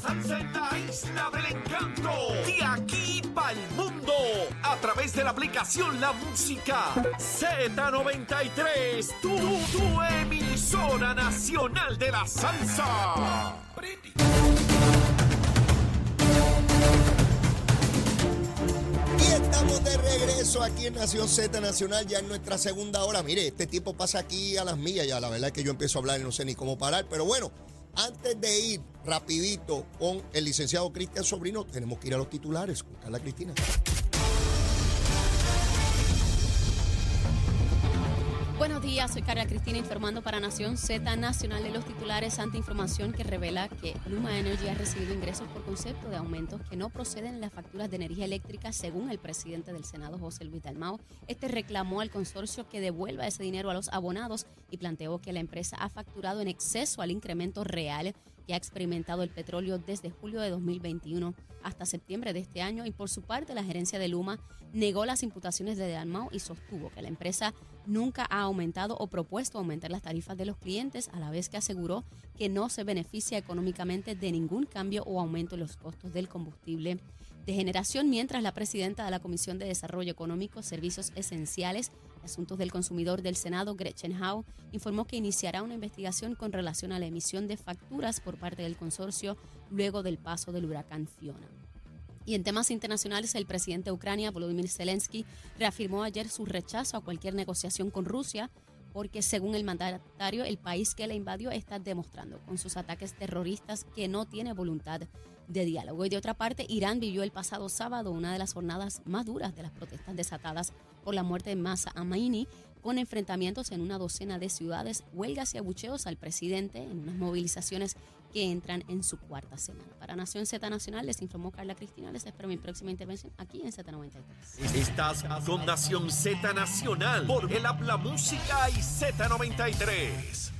salsa en la isla del encanto. De aquí para el mundo. A través de la aplicación La Música Z93. Tu, tu emisora nacional de la salsa. Y estamos de regreso aquí en Nación Z Nacional, ya en nuestra segunda hora. Mire, este tiempo pasa aquí a las millas ya. La verdad es que yo empiezo a hablar y no sé ni cómo parar. Pero bueno, antes de ir rapidito con el licenciado Cristian Sobrino, tenemos que ir a los titulares Carla Cristina. Buenos días, soy Carla Cristina informando para Nación Z Nacional de los titulares ante información que revela que Luma Energy ha recibido ingresos por concepto de aumentos que no proceden en las facturas de energía eléctrica según el presidente del Senado, José Luis Dalmao. Este reclamó al consorcio que devuelva ese dinero a los abonados y planteó que la empresa ha facturado en exceso al incremento real ha experimentado el petróleo desde julio de 2021 hasta septiembre de este año. Y por su parte la gerencia de Luma negó las imputaciones de Dalmau y sostuvo que la empresa nunca ha aumentado o propuesto aumentar las tarifas de los clientes a la vez que aseguró que no se beneficia económicamente de ningún cambio o aumento en los costos del combustible de generación, mientras la presidenta de la Comisión de Desarrollo Económico, Servicios Esenciales y Asuntos del Consumidor del Senado, Gretchen Howe, informó que iniciará una investigación con relación a la emisión de facturas por parte del consorcio luego del paso del huracán Fiona. Y en temas internacionales, el presidente de Ucrania, Volodymyr Zelensky, reafirmó ayer su rechazo a cualquier negociación con Rusia porque según el mandatario, el país que la invadió está demostrando con sus ataques terroristas que no tiene voluntad de diálogo. Y de otra parte, Irán vivió el pasado sábado una de las jornadas más duras de las protestas desatadas por la muerte de Masa Amini, con enfrentamientos en una docena de ciudades, huelgas y abucheos al presidente en unas movilizaciones que entran en su cuarta semana. Para Nación Z Nacional les informó Carla Cristina. Les espero mi próxima intervención aquí en Z93. Estás con Nación Z Nacional por el Habla Música y Z93.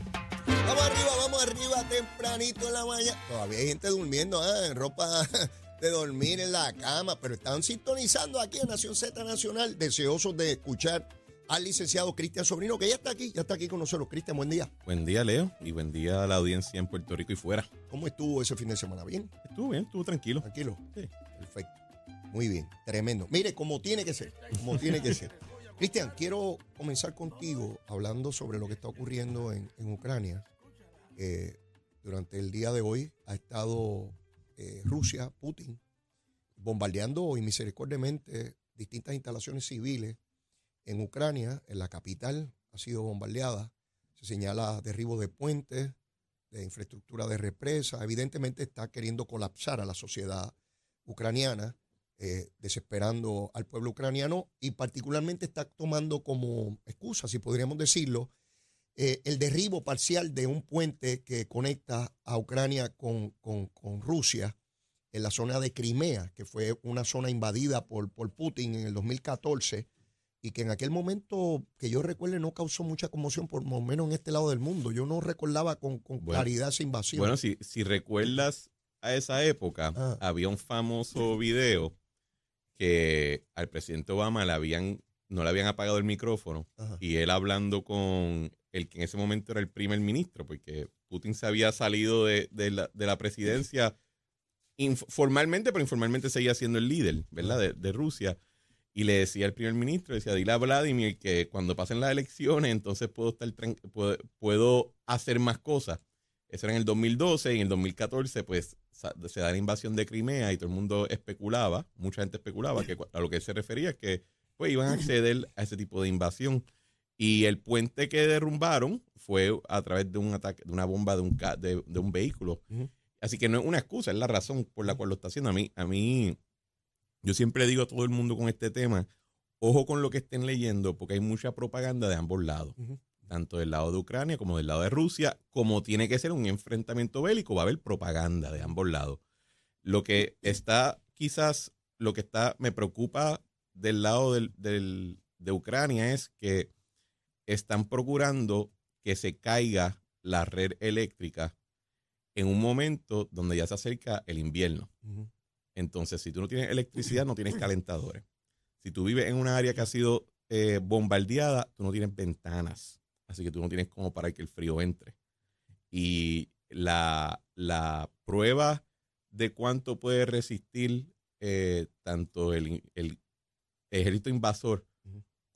Vamos arriba, vamos arriba tempranito en la mañana. Todavía hay gente durmiendo ah, en ropa de dormir en la cama, pero están sintonizando aquí en Nación Z Nacional, deseosos de escuchar al licenciado Cristian Sobrino, que ya está aquí, ya está aquí con nosotros. Cristian, buen día. Buen día, Leo, y buen día a la audiencia en Puerto Rico y fuera. ¿Cómo estuvo ese fin de semana? ¿Bien? Estuvo bien, estuvo tranquilo. ¿Tranquilo? Sí. Perfecto. Muy bien, tremendo. Mire, como tiene que ser, como tiene que ser. Cristian, quiero comenzar contigo hablando sobre lo que está ocurriendo en, en Ucrania. Eh, durante el día de hoy ha estado eh, Rusia, Putin, bombardeando inmisericordiamente distintas instalaciones civiles en Ucrania, en la capital, ha sido bombardeada. Se señala derribo de puentes, de infraestructura de represa. Evidentemente está queriendo colapsar a la sociedad ucraniana, eh, desesperando al pueblo ucraniano y particularmente está tomando como excusa, si podríamos decirlo, eh, el derribo parcial de un puente que conecta a Ucrania con, con- con Rusia en la zona de Crimea, que fue una zona invadida por, por Putin en el 2014 y que en aquel momento, que yo recuerde, no causó mucha conmoción, por lo menos en este lado del mundo. Yo no recordaba con, con Bueno, claridad esa invasión. Bueno, si, si recuerdas a esa época, Ah. había un famoso video que al presidente Obama le habían, no le habían apagado el micrófono Ajá. y él hablando con el que en ese momento era el primer ministro, porque Putin se había salido de, de la, de la presidencia formalmente, pero informalmente seguía siendo el líder, ¿verdad? De, de Rusia. Y le decía al primer ministro, decía, dile a Vladimir que cuando pasen las elecciones, entonces puedo estar puedo, puedo hacer más cosas. Eso era en el 2012 y en el 2014 pues se da la invasión de Crimea y todo el mundo especulaba, mucha gente especulaba que a lo que se refería es que pues iban a acceder a ese tipo de invasión. Y el puente que derrumbaron fue a través de un ataque, de una bomba de un, ca- de, de un vehículo. Así que no es una excusa, es la razón por la cual lo está haciendo. A mí, a mí, yo siempre digo a todo el mundo con este tema, ojo con lo que estén leyendo, porque hay mucha propaganda de ambos lados, tanto del lado de Ucrania como del lado de Rusia, como tiene que ser un enfrentamiento bélico, va a haber propaganda de ambos lados. Lo que está quizás lo que está, me preocupa del lado del, de Ucrania es que están procurando que se caiga la red eléctrica en un momento donde ya se acerca el invierno. Entonces, si tú no tienes electricidad, no tienes calentadores. Si tú vives en una área que ha sido eh, bombardeada, tú no tienes ventanas. Así que tú no tienes como para que el frío entre. Y la, la prueba de cuánto puede resistir eh, tanto el, el, ejército invasor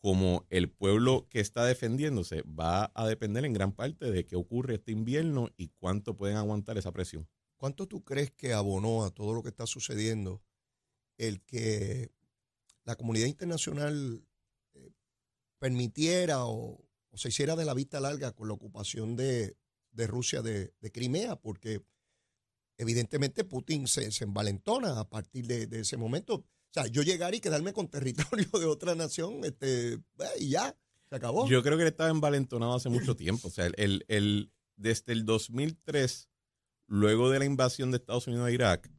como el pueblo que está defendiéndose va a depender en gran parte de qué ocurre este invierno y cuánto pueden aguantar esa presión. ¿Cuánto tú crees que abonó a todo lo que está sucediendo el que la comunidad internacional eh, permitiera o, se hiciera de la vista larga con la ocupación de, Rusia de, Crimea? Porque evidentemente Putin se, envalentona a partir de ese momento sea, yo llegar y quedarme con territorio de otra nación, este, eh, y ya, se acabó. Yo creo que él estaba envalentonado hace mucho tiempo. O sea, el, el, desde el 2003, luego de la invasión de Estados Unidos a Irak,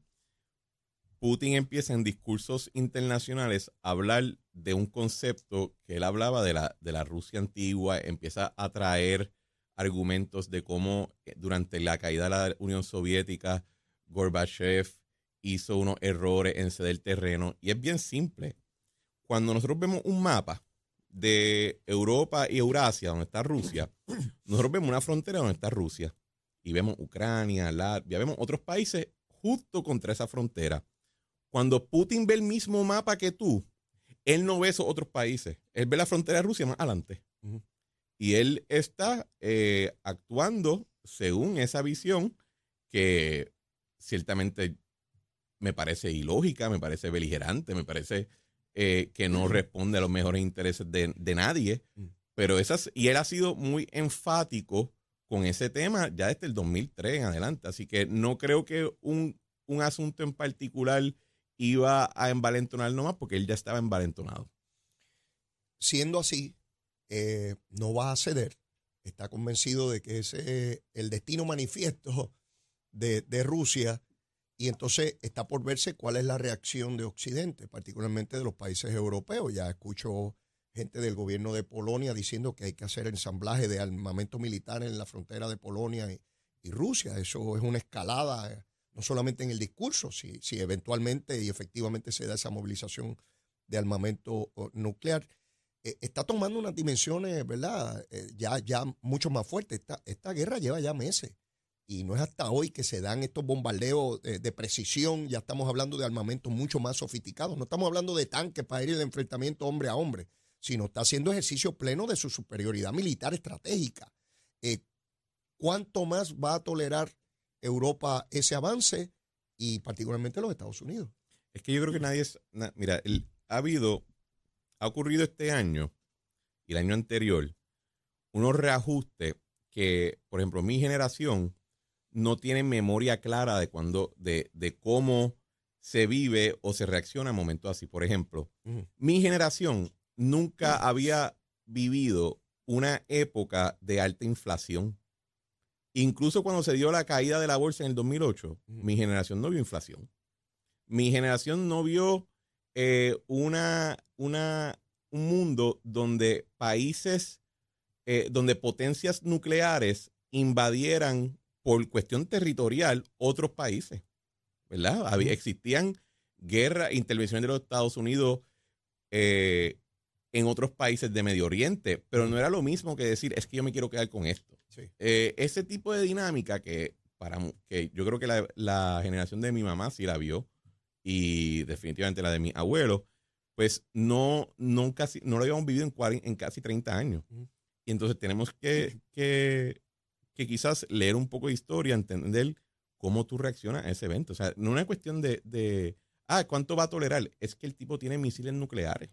Putin empieza en discursos internacionales a hablar de un concepto que él hablaba de la, de la Rusia antigua, empieza a traer argumentos de cómo eh, durante la caída de la Unión Soviética, Gorbachev hizo unos errores en ceder terreno. Y es bien simple. Cuando nosotros vemos un mapa de Europa y Eurasia, donde está Rusia, nosotros vemos una frontera donde está Rusia. Y vemos Ucrania, Latvia, vemos otros países justo contra esa frontera. Cuando Putin ve el mismo mapa que tú, él no ve esos otros países. Él ve la frontera de Rusia más adelante. Y él está eh, actuando según esa visión que ciertamente me parece ilógica, me parece beligerante, me parece eh, que no responde a los mejores intereses de, nadie. Mm. Pero esas, y él ha sido muy enfático con ese tema ya desde el 2003 en adelante. Así que no creo que un, asunto en particular iba a envalentonar nomás porque él ya estaba envalentonado. Siendo así, eh, no va a ceder. Está convencido de que ese es el destino manifiesto de, de Rusia y entonces está por verse cuál es la reacción de Occidente, particularmente de los países europeos. Ya escucho gente del gobierno de Polonia diciendo que hay que hacer ensamblaje de armamento militar en la frontera de Polonia y, Rusia. Eso es una escalada, no solamente en el discurso, si, si eventualmente y efectivamente se da esa movilización de armamento nuclear. Eh, está tomando unas dimensiones, ¿verdad? Eh, ya, ya mucho más fuertes. Esta, esta guerra lleva ya meses. Y no es hasta hoy que se dan estos bombardeos eh, de precisión, ya estamos hablando de armamentos mucho más sofisticados. No estamos hablando de tanques para ir el enfrentamiento hombre a hombre, sino está haciendo ejercicio pleno de su superioridad militar estratégica. Eh, ¿Cuánto más va a tolerar Europa ese avance y particularmente los Estados Unidos? Es que yo creo que nadie mira, ha habido, ha ocurrido este año y el año anterior unos reajustes que, por ejemplo, mi generación no tienen memoria clara de cuando, de, de cómo se vive o se reacciona a momentos así. Por ejemplo, mi generación nunca había vivido una época de alta inflación. Incluso cuando se dio la caída de la bolsa en el 2008, mi generación no vio inflación. Mi generación no vio eh, una, una, un mundo donde países, eh, donde potencias nucleares invadieran por cuestión territorial otros países, ¿verdad? Había, existían guerras, intervenciones de los Estados Unidos eh, en otros países de Medio Oriente, pero no era lo mismo que decir, es que yo me quiero quedar con esto. Eh, ese tipo de dinámica que, para, que yo creo que la, generación de mi mamá sí la vio y definitivamente la de mi abuelo, pues no, no, casi, no lo habíamos vivido en, en casi 30 años. Y entonces tenemos que, que que quizás leer un poco de historia, entender cómo tú reaccionas a ese evento. O sea, no es una cuestión de, ah, ¿cuánto va a tolerar? Es que el tipo tiene misiles nucleares,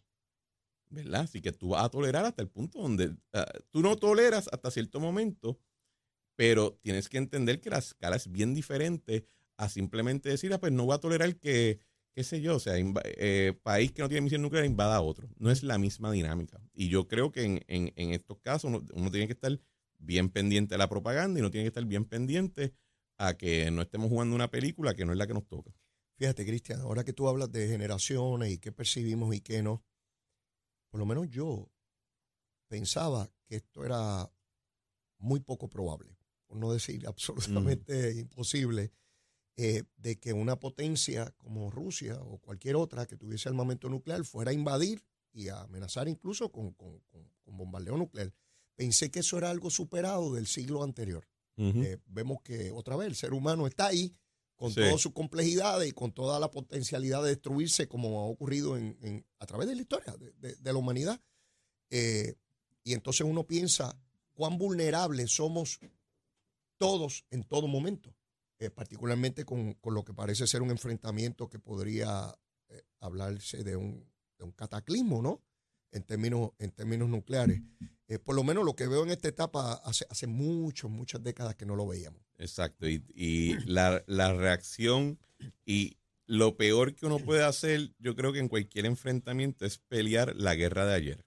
¿verdad? Así que tú vas a tolerar hasta el punto donde ah, tú no toleras hasta cierto momento, pero tienes que entender que la escala es bien diferente a simplemente decir, ah, pues no voy a tolerar que, qué sé yo, o sea, eh, país que no tiene misiles nucleares invada a otro. No es la misma dinámica. Y yo creo que en, en estos casos uno tiene que estar bien pendiente a la propaganda y no tiene que estar bien pendiente a que no estemos jugando una película que no es la que nos toca. Fíjate, Cristian, ahora que tú hablas de generaciones y qué percibimos y qué no, por lo menos yo pensaba que esto era muy poco probable, por no decir absolutamente imposible, eh, de que una potencia como Rusia o cualquier otra que tuviese armamento nuclear fuera a invadir y a amenazar incluso con, con- con- con bombardeo nuclear. Pensé que eso era algo superado del siglo anterior. Eh, vemos que otra vez el ser humano está ahí con Sí. todas sus complejidades y con toda la potencialidad de destruirse como ha ocurrido en, en- a través de la historia de, de- de la humanidad. Eh, y entonces uno piensa cuán vulnerables somos todos en todo momento, eh, particularmente con, con lo que parece ser un enfrentamiento que podría hablarse de un, de un cataclismo, ¿no? En términos, en términos nucleares. Eh, por lo menos lo que veo en esta etapa hace, hace muchas, muchas décadas que no lo veíamos. Exacto. Y, y la, la reacción y lo peor que uno puede hacer, yo creo que en cualquier enfrentamiento es pelear la guerra de ayer.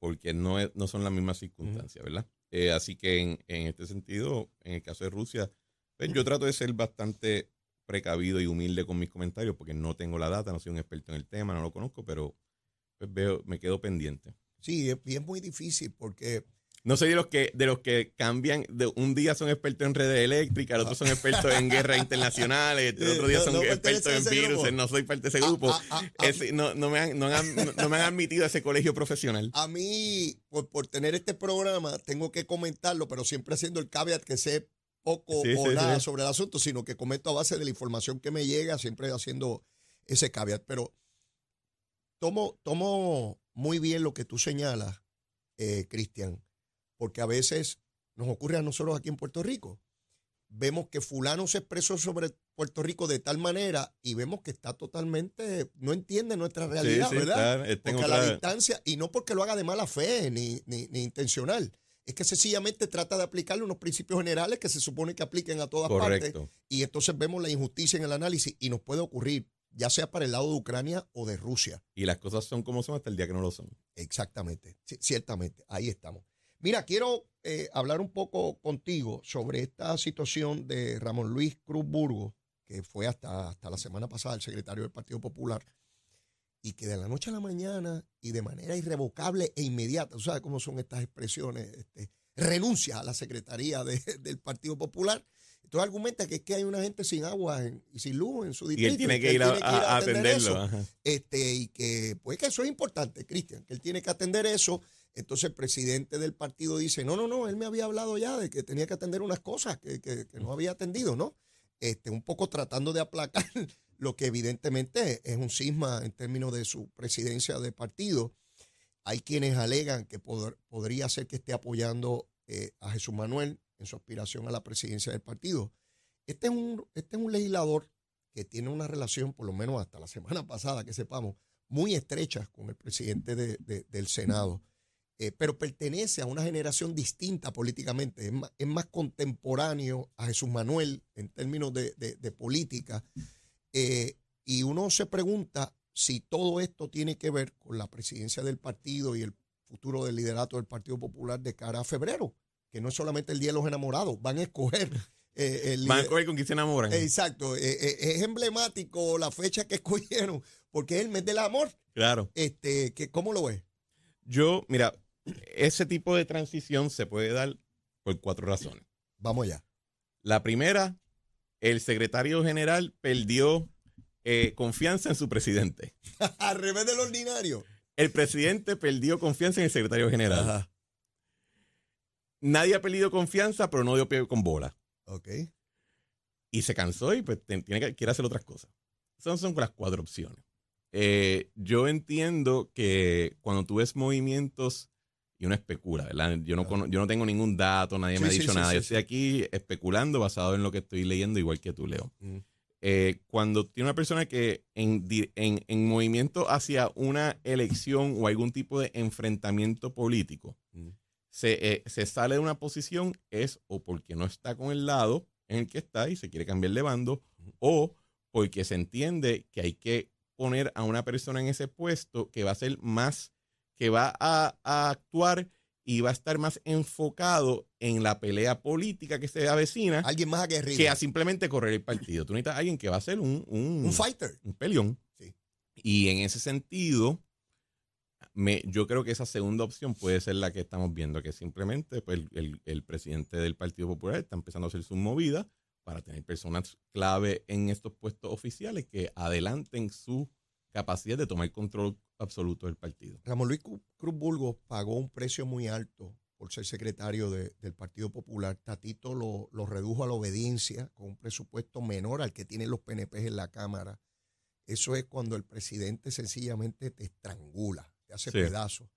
Porque no, es- no son las mismas circunstancias, ¿verdad? Eh, así que en, en este sentido, en el caso de Rusia, pues yo trato de ser bastante precavido y humilde con mis comentarios porque no tengo la data, no soy un experto en el tema, no lo conozco, pero pues veo, me quedo pendiente. Sí, es, y es muy difícil porque No soy de los que de los que cambian, de un día son expertos en redes eléctricas, el otro son expertos en guerras internacionales, el otro día son no expertos a en virus, grupo. no soy parte de ese grupo. Ah, ah, ah, Ese- no, no me han, no, han, no me han admitido a ese colegio profesional. a mí, por, por tener este programa, tengo que comentarlo, pero siempre haciendo el caveat que sé poco Sí, o sí, nada sí. sobre el asunto, sino que comento a base de la información que me llega, siempre haciendo ese caveat. Pero tomo, tomo muy bien lo que tú señalas, eh, Cristian, porque a veces nos ocurre a nosotros aquí en Puerto Rico. Vemos que fulano se expresó sobre Puerto Rico de tal manera y vemos que está totalmente, no entiende nuestra realidad, sí, ¿verdad? Porque a la distancia, y no porque lo haga de mala fe ni, ni, ni intencional, es que sencillamente trata de aplicarle unos principios generales que se supone que apliquen a todas partes. Correcto. Y entonces vemos la injusticia en el análisis y nos puede ocurrir, ya sea para el lado de Ucrania o de Rusia. Y las cosas son como son hasta el día que no lo son. Exactamente, ciertamente, ahí estamos. Mira, quiero eh, hablar un poco contigo sobre esta situación de Ramón Luis Cruz Burgo, que fue hasta, hasta la semana pasada el secretario del Partido Popular, y que de la noche a la mañana y de manera irrevocable e inmediata, tú sabes cómo son estas expresiones, este, renuncia a la secretaría de- del Partido Popular. Entonces argumenta que es que hay una gente sin agua en- y sin luz en su Y distrito. él tiene que ir a, a atender atenderlo. este, y que pues que eso es importante, Cristian, que él tiene que atender eso. Entonces el presidente del partido dice, no, no, no, él me había hablado ya de que tenía que atender unas cosas que, que- que no había atendido, ¿no? Este, un poco tratando de aplacar lo que evidentemente es un cisma en términos de su presidencia de partido. Hay quienes alegan que pod- podría ser que esté apoyando eh, a Jesús Manuel en su aspiración a la presidencia del partido. Este es un, este es un legislador que tiene una relación, por lo menos hasta la semana pasada, que sepamos, muy estrecha con el presidente de- de- del Senado, eh, pero pertenece a una generación distinta políticamente, es más, es más contemporáneo a Jesús Manuel en términos de, de- de política. Eh, y uno se pregunta si todo esto tiene que ver con la presidencia del partido y el futuro del liderato del Partido Popular de cara a febrero, que no es solamente el Día de los Enamorados, van a escoger eh, el Van a lider- coger con quién se enamoran. Exacto, eh, eh, es emblemático la fecha que escogieron, porque es el mes del amor. Claro. Este, que, ¿Cómo lo ves? Yo, mira, ese tipo de transición se puede dar por cuatro razones. Vamos allá. La primera, el secretario general perdió eh, confianza en su presidente. Al revés del ordinario. El presidente perdió confianza en el secretario general. Nadie ha perdido confianza, pero no dio pie con bola. Ok. Y se cansó y pues te- tiene que, quiere hacer otras cosas. Esas son las cuatro opciones. Eh, yo entiendo que cuando tú ves movimientos y uno especula, ¿verdad? Yo no, yo no tengo ningún dato, nadie me ha dicho sí, nada. sí, yo estoy aquí especulando basado en lo que estoy leyendo, igual que tú, Leo. Mm. Eh, cuando tiene una persona que en, di- en, en movimiento hacia una elección o algún tipo de enfrentamiento político, Mm. Se, eh, se sale de una posición es o porque no está con el lado en el que está y se quiere cambiar de bando, o porque se entiende que hay que poner a una persona en ese puesto que va a ser más, que va a, a actuar y va a estar más enfocado en la pelea política que se avecina Alguien más aguerrido. que a simplemente correr el partido. Tú necesitas a alguien que va a ser un, un, un fighter. un peleón. Sí. Y en ese sentido, yo creo que esa segunda opción puede ser la que estamos viendo, que simplemente pues, el, presidente del Partido Popular está empezando a hacer su movida para tener personas clave en estos puestos oficiales que adelanten su capacidad de tomar control absoluto del partido. Ramón Luis Cruz Burgos pagó un precio muy alto por ser secretario de- del Partido Popular. Tatito lo, lo redujo a la obediencia con un presupuesto menor al que tienen los PNP en la Cámara. Eso es cuando el presidente sencillamente te estrangula, te hace Sí. pedazos.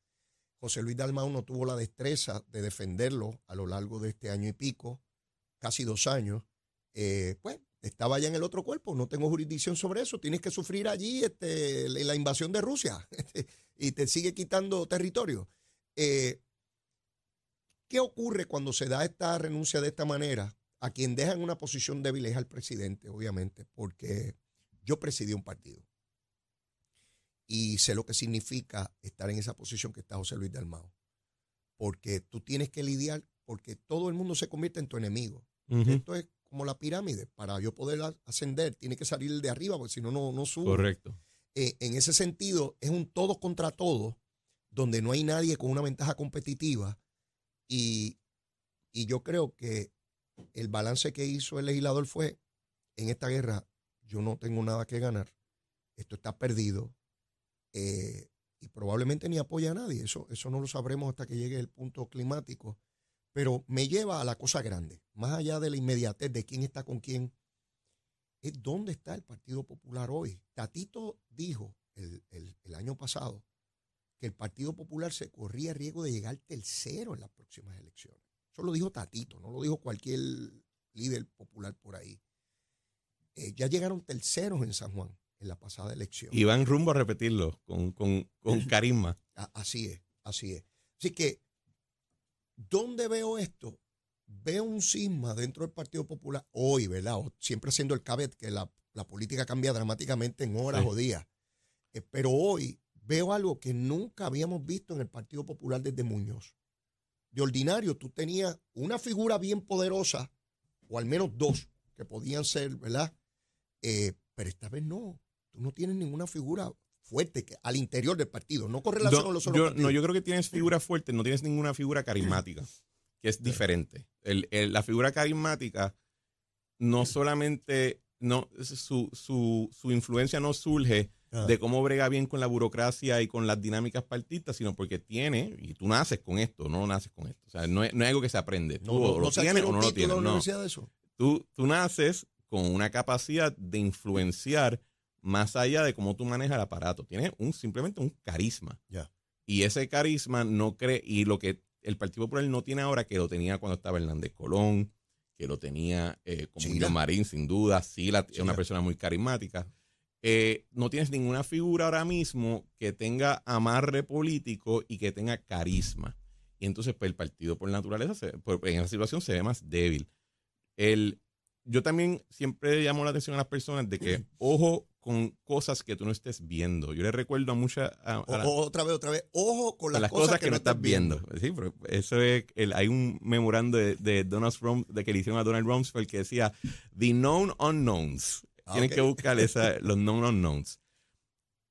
José Luis Dalmau no tuvo la destreza de defenderlo a lo largo de este año y pico, casi dos años. Eh, pues estaba ya en el otro cuerpo, no tengo jurisdicción sobre eso, tienes que sufrir allí este, la la invasión de Rusia y te sigue quitando territorio. Eh, ¿Qué ocurre cuando se da esta renuncia de esta manera? A quien deja en una posición débil es al presidente, obviamente, porque yo presidí un partido y sé lo que significa estar en esa posición que está José Luis Dalmao. Porque tú tienes que lidiar, porque todo el mundo se convierte en tu enemigo. Esto es como la pirámide. Para yo poder ascender, tiene que salir de arriba, porque si no, no, no subo. Correcto. Eh, en ese sentido, es un todo contra todo, donde no hay nadie con una ventaja competitiva. Y, y yo creo que el balance que hizo el legislador fue, en esta guerra yo no tengo nada que ganar, esto está perdido, eh, y probablemente ni apoya a nadie, eso, eso no lo sabremos hasta que llegue el punto climático, pero me lleva a la cosa grande, más allá de la inmediatez de quién está con quién, es dónde está el Partido Popular hoy. Tatito dijo el, el- año pasado que el Partido Popular se corría riesgo de llegar tercero en las próximas elecciones. Eso lo dijo Tatito, no lo dijo cualquier líder popular por ahí. Eh, ya llegaron terceros en San Juan en la pasada elección. Y van rumbo a repetirlo con, con, con carisma. Así es, así es. Así que, ¿dónde veo esto? Veo un cisma dentro del Partido Popular hoy, ¿verdad? O siempre siendo el cabet que la, la política cambia dramáticamente en horas Sí. o días. Eh, pero hoy veo algo que nunca habíamos visto en el Partido Popular desde Muñoz. De ordinario, tú tenías una figura bien poderosa, o al menos dos, que podían ser, ¿verdad? Eh, pero esta vez no. Tú no tienes ninguna figura fuerte que, al interior del partido, no con relación No, con los yo, otros no, partidos. yo creo que tienes figuras fuertes, no tienes ninguna figura carismática, que es diferente. El- el- la figura carismática no solamente, no, su, su, su influencia no surge Ah. de cómo brega bien con la burocracia y con las dinámicas partistas, sino porque tiene, y tú naces con esto, no naces con esto. O sea, no es, no es algo que se aprende. Tú No, no, no lo tienes o no lo tienes. No de eso. tú, tú naces con una capacidad de influenciar más allá de cómo tú manejas el aparato. Tienes un, simplemente un carisma. Y ese carisma no cree, y lo que el Partido Popular no tiene ahora, que lo tenía cuando estaba Hernández Colón, que lo tenía eh, como Chila. Marín, sin duda, Sila es una persona muy carismática. Eh, no tienes ninguna figura ahora mismo que tenga amarre político y que tenga carisma. Y entonces, pues el partido por naturaleza, se- por- en esa situación se ve más débil. El, yo también siempre llamo la atención a las personas de que, ojo con cosas que tú no estés viendo. Yo le recuerdo a muchas... a- O- a la- otra vez, otra vez. Ojo con las, cosas, que, no estás viendo. Sí, pero eso es, el- hay un memorando de, de Donald Rum- de que le hicieron a Donald Rumsfeld que decía The Known Unknowns. Ah, Tienen que buscar esa- los Known Unknowns.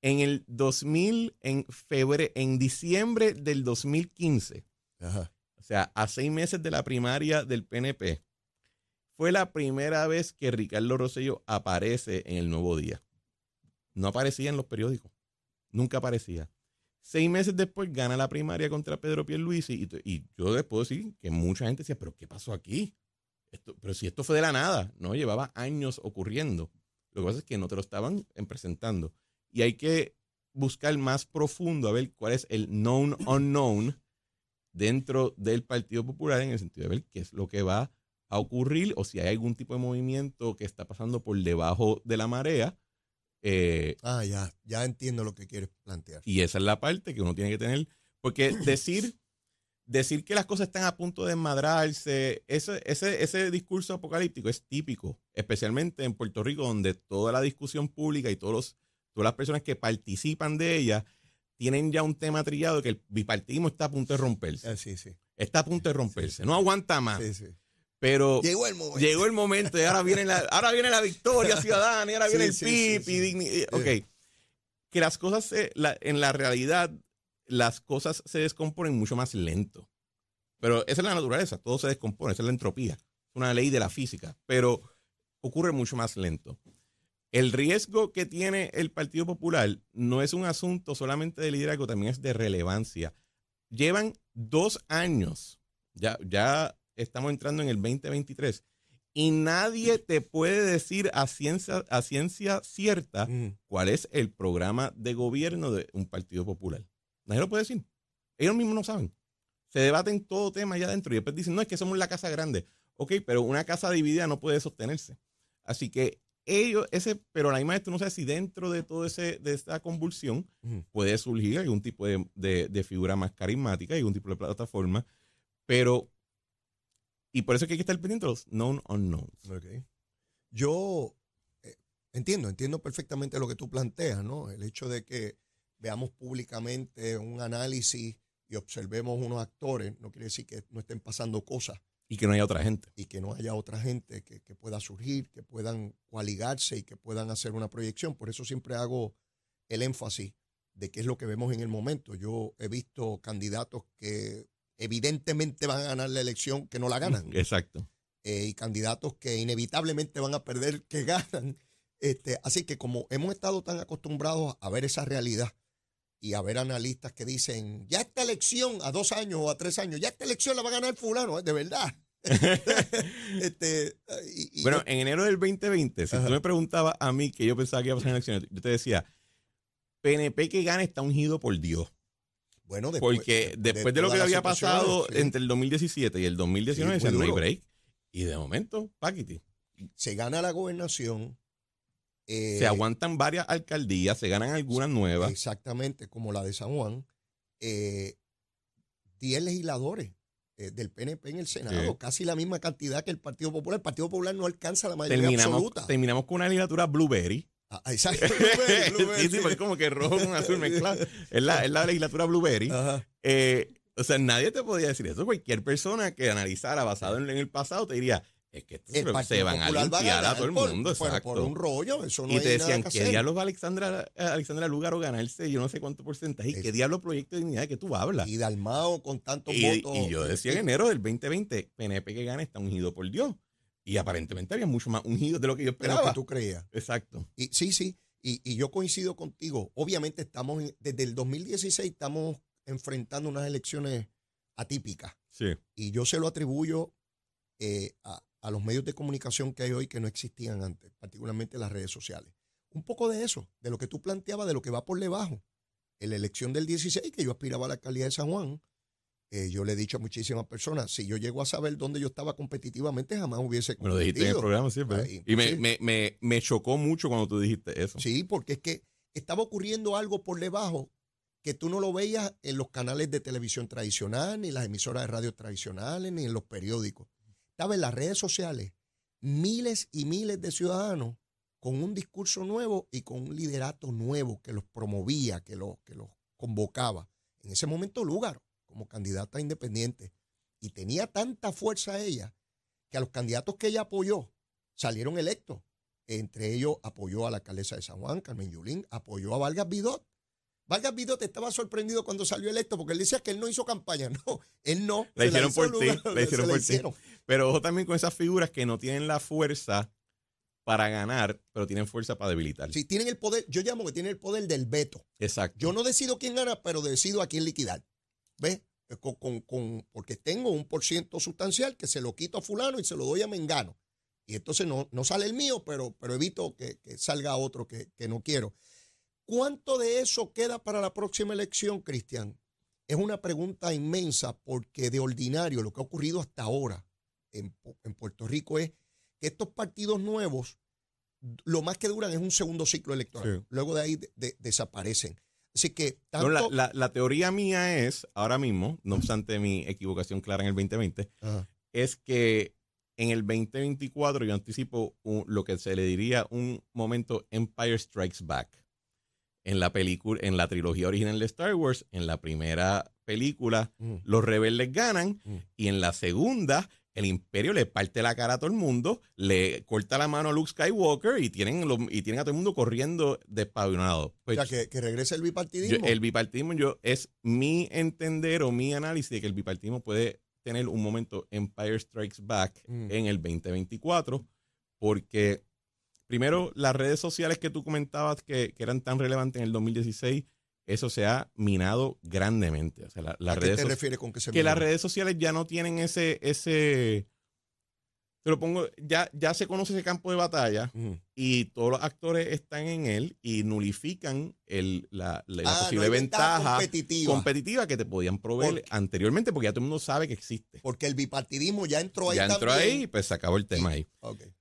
En el 2000, en febrero, en diciembre del 2015, Ajá. o sea, a seis meses de la primaria del PNP, fue la primera vez que Ricardo Rosselló aparece en el Nuevo Día. No aparecía en los periódicos. Nunca aparecía. Seis meses después gana la primaria contra Pedro Pierluisi y, y yo les puedo decir que mucha gente decía, pero ¿qué pasó aquí? Pero si esto fue de la nada, no llevaba años ocurriendo. Lo que pasa es que no te lo estaban en presentando. Y hay que buscar más profundo a ver cuál es el known unknown dentro del Partido Popular en el sentido de ver qué es lo que va a ocurrir o si hay algún tipo de movimiento que está pasando por debajo de la marea. eh, Ah, ya, ya entiendo lo que quieres plantear. y esa es la parte que uno tiene que tener. Porque decir, decir que las cosas están a punto de enmadrarse, ese, ese, ese discurso apocalíptico es típico, especialmente en Puerto Rico, donde toda la discusión pública y todos los, todas las personas que participan de ella tienen ya un tema trillado que el bipartidismo está a punto de romperse. Ah, sí, sí. Está a punto de romperse. No aguanta más. sí, sí. Pero Llegó el momento. llegó el momento y ahora viene la, ahora viene la victoria ciudadana y ahora Sí, viene el PIB sí, Ok. Que las cosas, se- la- en la realidad, las cosas se descomponen mucho más lento. Pero esa es la naturaleza, todo se descompone, esa es la entropía. Es una ley de la física, pero ocurre mucho más lento. El riesgo que tiene el Partido Popular no es un asunto solamente de liderazgo, también es de relevancia. Llevan dos años, ya, ya estamos entrando en el 2023, y nadie te puede decir a ciencia, a ciencia cierta Mm. cuál es el programa de gobierno de un Partido Popular. Nadie lo puede decir. Ellos mismos no saben. Se debaten todo tema allá adentro y después dicen, no, es que somos la casa grande. Ok, pero una casa dividida no puede sostenerse. Así que ellos, ese, pero la misma vez tú no sabes si dentro de todo ese, de esta convulsión puede surgir algún tipo de, de- de figura más carismática, algún tipo de plataforma, pero, y por eso es que hay que estar pendiente de los known unknowns. Ok. Yo eh, entiendo, entiendo perfectamente lo que tú planteas, ¿no? El hecho de que veamos públicamente un análisis y observemos unos actores no quiere decir que no estén pasando cosas Y que no haya otra gente. y que no haya otra gente que, que pueda surgir, que puedan coaligarse y que puedan hacer una proyección. Por eso siempre hago el énfasis de qué es lo que vemos en el momento. Yo he visto candidatos que evidentemente van a ganar la elección que no la ganan Exacto. eh, y candidatos que inevitablemente van a perder que ganan. Este, así que como hemos estado tan acostumbrados a ver esa realidad y a ver analistas que dicen, ya esta elección a dos años o a tres años, ya esta elección la va a ganar fulano, de verdad. este, y- y Bueno, yo- en enero del 2020, si Ajá. tú me preguntabas a mí que yo pensaba que iba a pasar en elecciones, yo te decía, PNP que gane está ungido por Dios. Bueno, después, Porque después de, lo que había pasado sí, entre el 2017 y el 2019, Sí, no hay break. Y de momento, Paquiti. se gana la gobernación. eh, se aguantan varias alcaldías, se ganan algunas nuevas. Exactamente, como la de San Juan. eh, 10 legisladores eh, del PNP en el Senado, Sí. casi la misma cantidad que el Partido Popular. El Partido Popular no alcanza la mayoría Terminamos, absoluta. terminamos con una legislatura Blueberry. Ah, exacto. Blueberry, Blueberry, sí, sí, porque es como que rojo con azul mezclado. Es la, es la legislatura Blueberry. Ajá. Eh, o sea, nadie te podía decir eso. Cualquier persona que analizara basado en, en el pasado te diría, es que El se- van a limpiar a todo el por- mundo. bueno, exacto. por un rollo, eso no y hay te nada decían, que ¿qué diablos va Alexandra, eh, Alexandra Lugar a ganarse yo no sé cuánto porcentaje? ¿Y qué diablos proyecto de dignidad que tú hablas? Y Dalmao con tantos votos. y yo decía en enero del 2020, PNP que gana está ungido por Dios. Y aparentemente había mucho más ungido de lo que yo de lo que esperaba. tú creías. Exacto. Y, sí, sí. Y, y yo coincido contigo. Obviamente estamos, en- desde el 2016 estamos enfrentando unas elecciones atípicas. Sí. Y yo se lo atribuyo eh, a, a los medios de comunicación que hay hoy que no existían antes, particularmente las redes sociales. Un poco de eso, de lo que tú planteabas, de lo que va por debajo. En la elección del 16, que yo aspiraba a la alcaldía de San Juan, eh, yo le he dicho a muchísimas personas, si yo llego a saber dónde yo estaba competitivamente, jamás hubiese Me lo dijiste en el programa siempre. Ay, y me, me, me, me chocó mucho cuando tú dijiste eso. Sí, porque es que estaba ocurriendo algo por debajo que tú no lo veías en los canales de televisión tradicional, ni en las emisoras de radio tradicionales, ni en los periódicos. Estaba en las redes sociales miles y miles de ciudadanos con un discurso nuevo y con un liderato nuevo que los promovía, que los, que los convocaba. En ese momento Lúgaro, como candidata independiente, y tenía tanta fuerza ella que a los candidatos que ella apoyó salieron electos. Entre ellos apoyó a la alcaldesa de San Juan, Carmen Yulín, apoyó a Vargas Vidot. Vargas Vidot estaba sorprendido cuando salió electo porque él decía que él no hizo campaña. No, él no. La hicieron por ti, la hicieron por ti. Pero ojo también con esas figuras que no tienen la fuerza para ganar, pero tienen fuerza para debilitar. Sí, tienen el poder, yo llamo que tienen el poder del veto. Exacto. Yo no decido quién gana, pero decido a quién liquidar. ¿Ves? Con, con- con- porque tengo un por ciento sustancial que se lo quito a fulano y se lo doy a Mengano. Y entonces no, no sale el mío, pero, pero evito que, que salga otro que, que no quiero. ¿Cuánto de eso queda para la próxima elección, Cristian? Es una pregunta inmensa porque de ordinario lo que ha ocurrido hasta ahora en, en Puerto Rico es que estos partidos nuevos lo más que duran es un segundo ciclo electoral. Sí. Luego de ahí de- de- desaparecen. Así que No, la, la- la teoría mía es, ahora mismo, no obstante mi equivocación clara en el 2020, Ajá. es que en el 2024 yo anticipo un- lo que se le diría un momento Empire Strikes Back. en la película, en la trilogía original de Star Wars, en la primera película, Mm. los rebeldes ganan, Mm. y en la segunda, el imperio le parte la cara a todo el mundo, le corta la mano a Luke Skywalker y tienen, y tienen a todo el mundo corriendo despabilonado. O Pues, sea, que, que regrese el yo- bipartidismo. el bipartidismo yo, es mi entender o mi análisis de que el bipartidismo puede tener un momento Empire Strikes Back Mm. en el 2024, porque primero las redes sociales que tú comentabas que, que eran tan relevantes en el 2016, eso se ha minado grandemente. O sea, la- las ¿A qué redes te refieres con que se que las redes sociales ya no tienen ese, ese, te lo pongo, ya, ya se conoce ese campo de batalla y todos los actores están en él y nulifican el, la, la- la Ah, posible ventaja ventaja competitiva. competitiva que te podían proveer anteriormente porque ya todo el mundo sabe que existe. Porque el bipartidismo ya entró ahí Ya entró también. ahí y pues se acabó el tema ahí.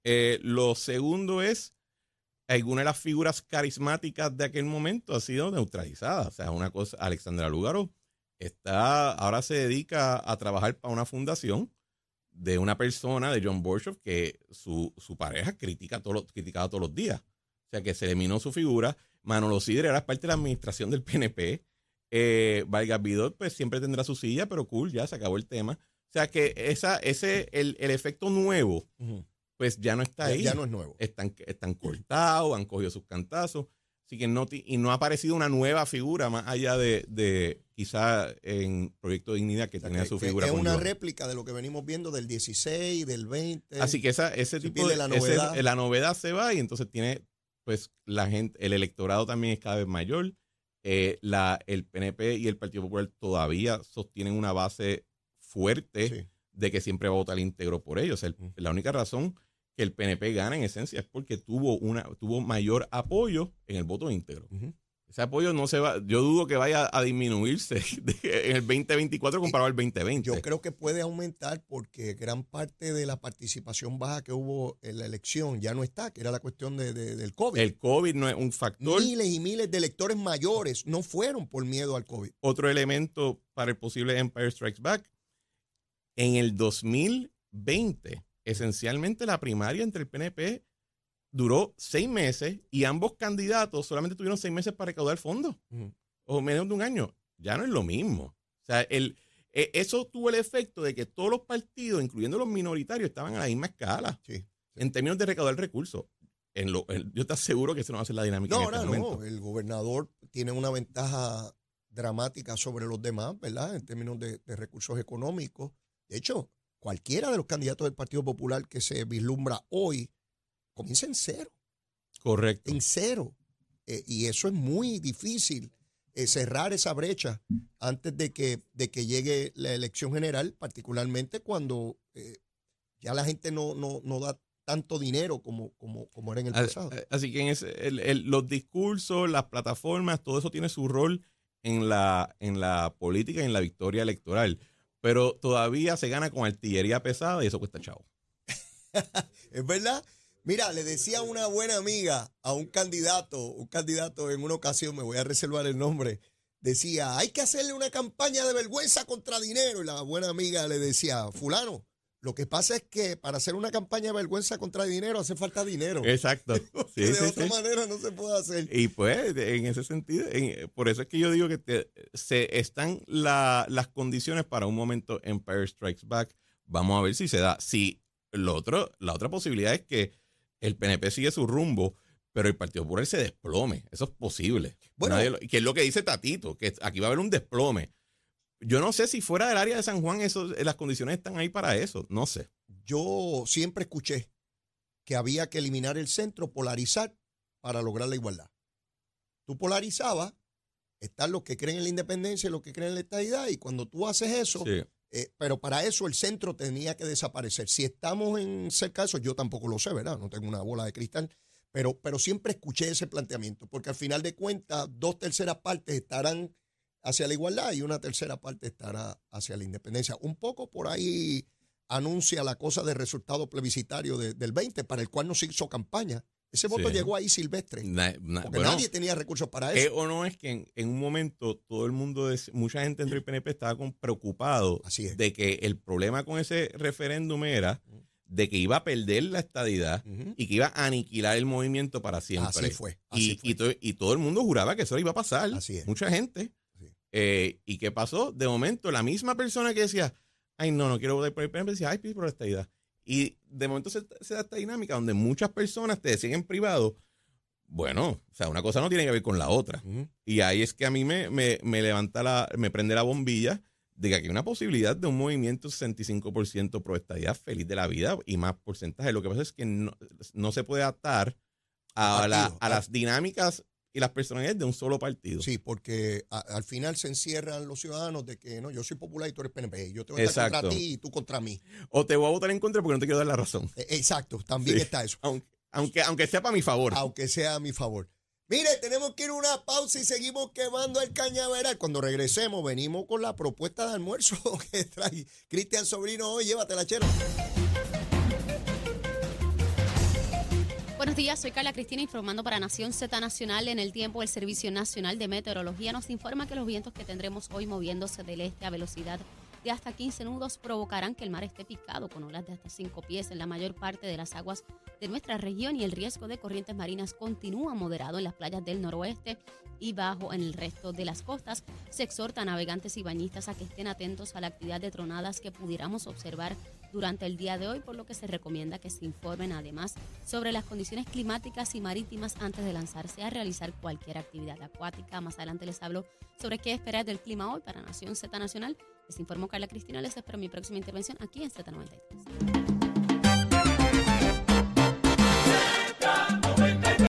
Eh, lo segundo es, alguna de las figuras carismáticas de aquel momento ha sido neutralizada. O sea, una cosa, Alexandra Lugaro está, ahora se dedica a trabajar para una fundación de una persona, de John Borshoff, que su, su pareja critica todos los, criticaba todos los días. O sea, que se eliminó su figura. Manolo Sidre era parte de la administración del PNP. Eh, Vargas Vidot, pues siempre tendrá su silla, pero cool, ya se acabó el tema. O sea, que esa, ese, el, el efecto nuevo, Ujú. Pues ya no está ahí ya no es nuevo. están, están cortados, han cogido sus cantazos. Así que no, y no ha aparecido una nueva figura más allá de, de quizá en Proyecto Dignidad que O sea, tenía que- su figura. es una réplica de lo que venimos viendo del 16, del 20. Así que esa, ese se tipo de la ese- novedad. la novedad se va y entonces tiene, pues, la gente, el electorado también es cada vez mayor. Eh, la, el PNP y el Partido Popular todavía sostienen una base fuerte Sí. de que siempre va a votar íntegro por ellos. O sea, el- Ujú. la única razón que el PNP gana en esencia es porque tuvo una tuvo mayor apoyo en el voto íntegro. Ese apoyo no se va, yo dudo que vaya a disminuirse en el 2024 comparado al 2020. Yo creo que puede aumentar porque gran parte de la participación baja que hubo en la elección ya no está, que era la cuestión de- de- del COVID. el COVID no es un factor. Miles y miles de electores mayores no fueron por miedo al COVID. Otro elemento para el posible Empire Strikes Back. En el 2020, esencialmente la primaria entre el PNP duró seis meses y ambos candidatos solamente tuvieron seis meses para recaudar fondos. O menos de un año, ya no es lo mismo. O sea, el, e- eso tuvo el efecto de que todos los partidos, incluyendo los minoritarios, estaban a la misma escala Sí. en términos de recaudar recursos. En lo, en- yo te aseguro que eso no va a ser la dinámica No, en este ahora momento. no. El gobernador tiene una ventaja dramática sobre los demás, ¿verdad? En términos de, de recursos económicos. De hecho, cualquiera de los candidatos del Partido Popular que se vislumbra hoy comienza en cero, Correcto. en cero. Eh, y eso es muy difícil, eh, cerrar esa brecha antes de que, de que llegue la elección general, particularmente cuando eh, ya la gente no, no, no da tanto dinero como, como, como era en el pasado. Así que en ese- el- el- los discursos, las plataformas, todo eso tiene su rol en la, en la política y en la victoria electoral. Pero todavía se gana con artillería pesada y eso cuesta chavo. Es verdad. Mira, le decía una buena amiga a un candidato, un candidato en una ocasión, me voy a reservar el nombre, decía, hay que hacerle una campaña de vergüenza contra dinero. Y la buena amiga le decía, fulano, lo que pasa es que para hacer una campaña de vergüenza contra dinero hace falta dinero. Exacto. Sí, de sí, otra sí. manera no se puede hacer. Y pues, en ese sentido, en- por eso es que yo digo que te- se están la- las condiciones para un momento Empire Strikes Back. Vamos a ver si se da. Si lo otro, la otra posibilidad es que el PNP sigue su rumbo, pero el Partido Popular se desplome. Eso es posible. Bueno. Lo- que es lo que dice Tatito, que aquí va a haber un desplome. Yo no sé si fuera del área de San Juan eso, las condiciones están ahí para eso. No sé. Yo siempre escuché que había que eliminar el centro, polarizar para lograr la igualdad. Tú polarizabas, están los que creen en la independencia y los que creen en la estadidad, y cuando tú haces eso, Sí. eh, pero para eso el centro tenía que desaparecer. Si estamos en cerca de eso, yo tampoco lo sé, ¿verdad? No tengo una bola de cristal, pero, pero siempre escuché ese planteamiento, porque al final de cuentas, dos terceras partes estarán hacia la igualdad y una tercera parte estará hacia la independencia. Un poco por ahí anuncia la cosa del resultado plebiscitario de- del 20, para el cual no se hizo campaña. Ese voto Sí. llegó ahí silvestre, Na- na- porque bueno, nadie tenía recursos para ¿Es eso. o no es que en, en un momento todo el mundo, mucha gente dentro del PNP estaba con- preocupado Así es. de que el problema con ese referéndum era de que iba a perder la estadidad y que iba a aniquilar el movimiento para siempre. Así fue, así y, fue. y to- y todo el mundo juraba que eso iba a pasar. Así es. Mucha gente. Eh, ¿Y qué pasó? De momento, la misma persona que decía, ay, no, no quiero votar por el PNP, decía, ay, por la estadidad. Y de momento se, se da esta dinámica donde muchas personas te decían en privado, bueno, o sea, una cosa no tiene que ver con la otra. Y ahí es que a mí me, me, me levanta la, me prende la bombilla de que aquí hay una posibilidad de un movimiento 65% pro estadidad feliz de la vida y más porcentaje. Lo que pasa es que no, no se puede atar a, la- a a- las dinámicas y las personalidades de un solo partido. Sí, porque a- al final se encierran los ciudadanos de que no, yo soy popular y tú eres PNP. Yo te voy a Exacto. contra ti y tú contra mí. O te voy a votar en contra porque no te quiero dar la razón. Eh, Exacto, también Sí. está eso. Aunque, aunque, aunque sea para mi favor. Aunque sea a mi favor. Mire, tenemos que ir a una pausa y seguimos quemando el cañaveral. Cuando regresemos, venimos con la propuesta de almuerzo que trae Cristian Sobrino hoy. Llévatela, chero. Buenos días, soy Carla Cristina informando para Nación Z Nacional. En el tiempo, el Servicio Nacional de Meteorología nos informa que los vientos que tendremos hoy moviéndose del este a velocidad de hasta 15 nudos provocarán que el mar esté picado con olas de hasta 5 pies en la mayor parte de las aguas de nuestra región y el riesgo de corrientes marinas continúa moderado en las playas del noroeste y bajo en el resto de las costas. Se exhorta a navegantes y bañistas a que estén atentos a la actividad de tronadas que pudiéramos observar durante el día de hoy, por lo que se recomienda que se informen además sobre las condiciones climáticas y marítimas antes de lanzarse a realizar cualquier actividad acuática. Más adelante les hablo sobre qué esperar del clima hoy para Nación Z Nacional. Les informo Carla Cristina, les espero mi próxima intervención aquí en Z93.